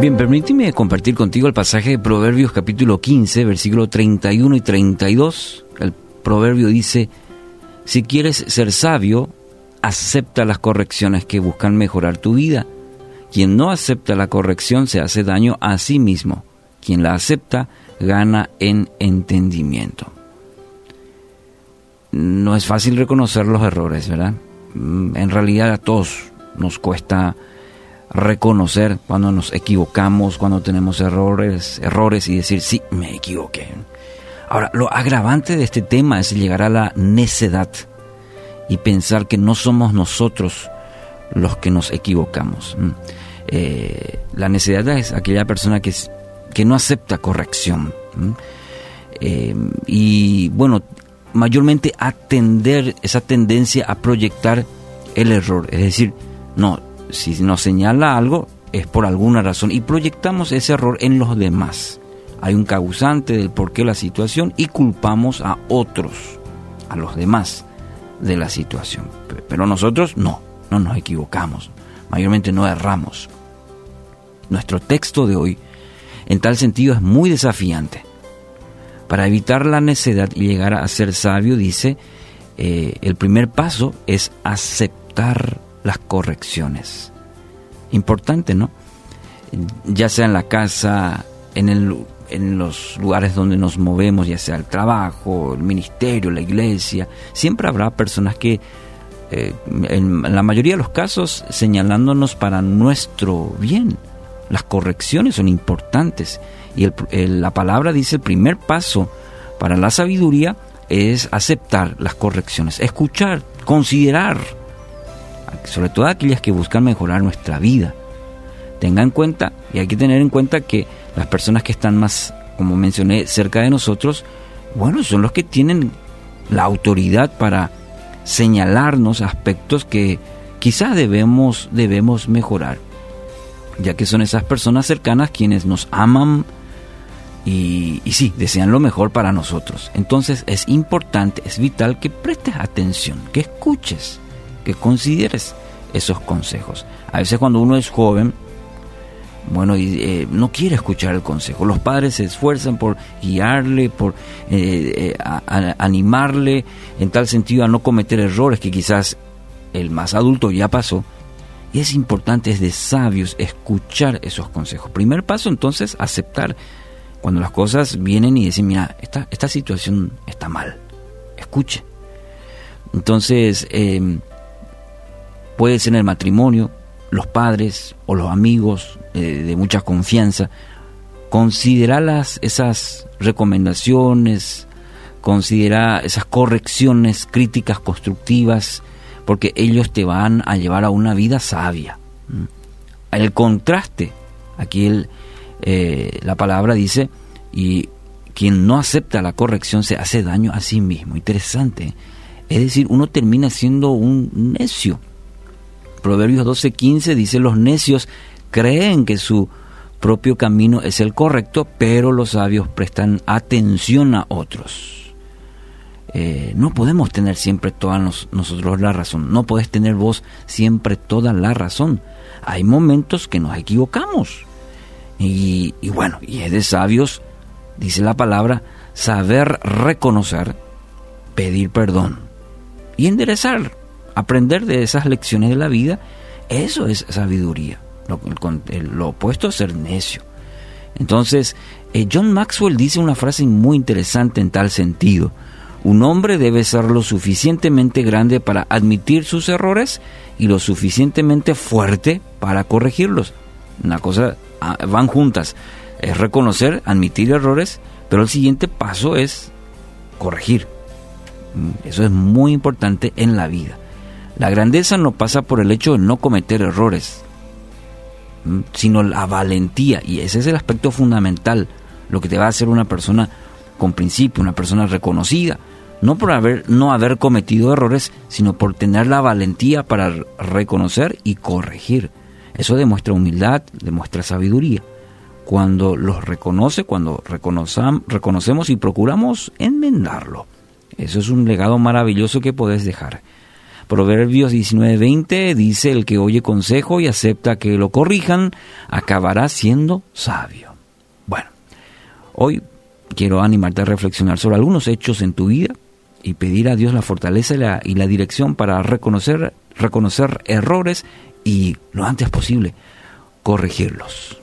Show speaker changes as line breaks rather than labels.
Bien, permíteme compartir contigo el pasaje de Proverbios capítulo 15, versículo 31 y 32. El proverbio dice, si quieres ser sabio, acepta las correcciones que buscan mejorar tu vida. Quien no acepta la corrección se hace daño a sí mismo. Quien la acepta gana en entendimiento. No es fácil reconocer los errores, ¿verdad? Mm, en realidad a todos nos cuesta reconocer cuando nos equivocamos, cuando tenemos errores, errores y decir, sí, me equivoqué. Ahora, lo agravante de este tema es llegar a la necedad y pensar que no somos nosotros los que nos equivocamos. Mm. Eh, la necedad es aquella persona que, que no acepta corrección. Mm. Eh, y bueno, mayormente atender esa tendencia a proyectar el error. Es decir, no, si nos señala algo es por alguna razón y proyectamos ese error en los demás. Hay un causante del por qué la situación y culpamos a otros, a los demás de la situación. Pero nosotros no, no nos equivocamos, mayormente no erramos. Nuestro texto de hoy, en tal sentido, es muy desafiante. Para evitar la necedad y llegar a ser sabio, dice, eh, el primer paso es aceptar las correcciones. Importante, ¿no? Ya sea en la casa, en, el, en los lugares donde nos movemos, ya sea el trabajo, el ministerio, la iglesia, siempre habrá personas que, eh, en la mayoría de los casos, señalándonos para nuestro bien. Las correcciones son importantes y la palabra dice el primer paso para la sabiduría es aceptar las correcciones, escuchar, considerar sobre todo aquellas que buscan mejorar nuestra vida. Tenga en cuenta, y hay que tener en cuenta que las personas que están más, como mencioné, cerca de nosotros, bueno, son los que tienen la autoridad para señalarnos aspectos que quizás debemos, debemos mejorar, ya que son esas personas cercanas quienes nos aman y, y sí, desean lo mejor para nosotros. Entonces es importante, es vital que prestes atención, que escuches que consideres esos consejos. A veces cuando uno es joven, bueno, eh, no quiere escuchar el consejo. Los padres se esfuerzan por guiarle, por eh, eh, animarle, en tal sentido a no cometer errores que quizás el más adulto ya pasó. Y es importante, es de sabios escuchar esos consejos. Primer paso entonces, aceptar cuando las cosas vienen y decir, mira, esta, esta situación está mal, escuche. Entonces, puede ser en el matrimonio, los padres o los amigos eh, de mucha confianza, considera esas recomendaciones, considera esas correcciones críticas constructivas, porque ellos te van a llevar a una vida sabia. El contraste, aquí eh, la palabra dice, y quien no acepta la corrección se hace daño a sí mismo. Interesante. Es decir, uno termina siendo un necio Proverbios 12:15 dice, los necios creen que su propio camino es el correcto, pero los sabios prestan atención a otros. Eh, no podemos tener siempre toda nosotros la razón, no puedes tener vos siempre toda la razón. Hay momentos que nos equivocamos. Y, y bueno, y es de sabios, dice la palabra, saber reconocer, pedir perdón y enderezar aprender de esas lecciones de la vida, eso es sabiduría. Lo, opuesto a ser necio. Entonces, eh, John Maxwell dice una frase muy interesante en tal sentido. Un hombre debe ser lo suficientemente grande para admitir sus errores y lo suficientemente fuerte para corregirlos. Una cosa, ah, van juntas. Es reconocer, admitir errores, pero el siguiente paso es corregir. Mm, eso es muy importante en la vida. La grandeza no pasa por el hecho de no cometer errores, sino la valentía. Y ese es el aspecto fundamental, lo que te va a hacer una persona con principio, una persona reconocida. No por haber, no haber cometido errores, sino por tener la valentía para reconocer y corregir. Eso demuestra humildad, demuestra sabiduría. Cuando los reconoce, cuando reconocemos y procuramos enmendarlo. Eso es un legado maravilloso que podés dejar. Proverbios 19:20 dice, el que oye consejo y acepta que lo corrijan, acabará siendo sabio. Bueno, hoy quiero animarte a reflexionar sobre algunos hechos en tu vida y pedir a Dios la fortaleza y la, y la dirección para reconocer, reconocer errores y lo antes posible corregirlos.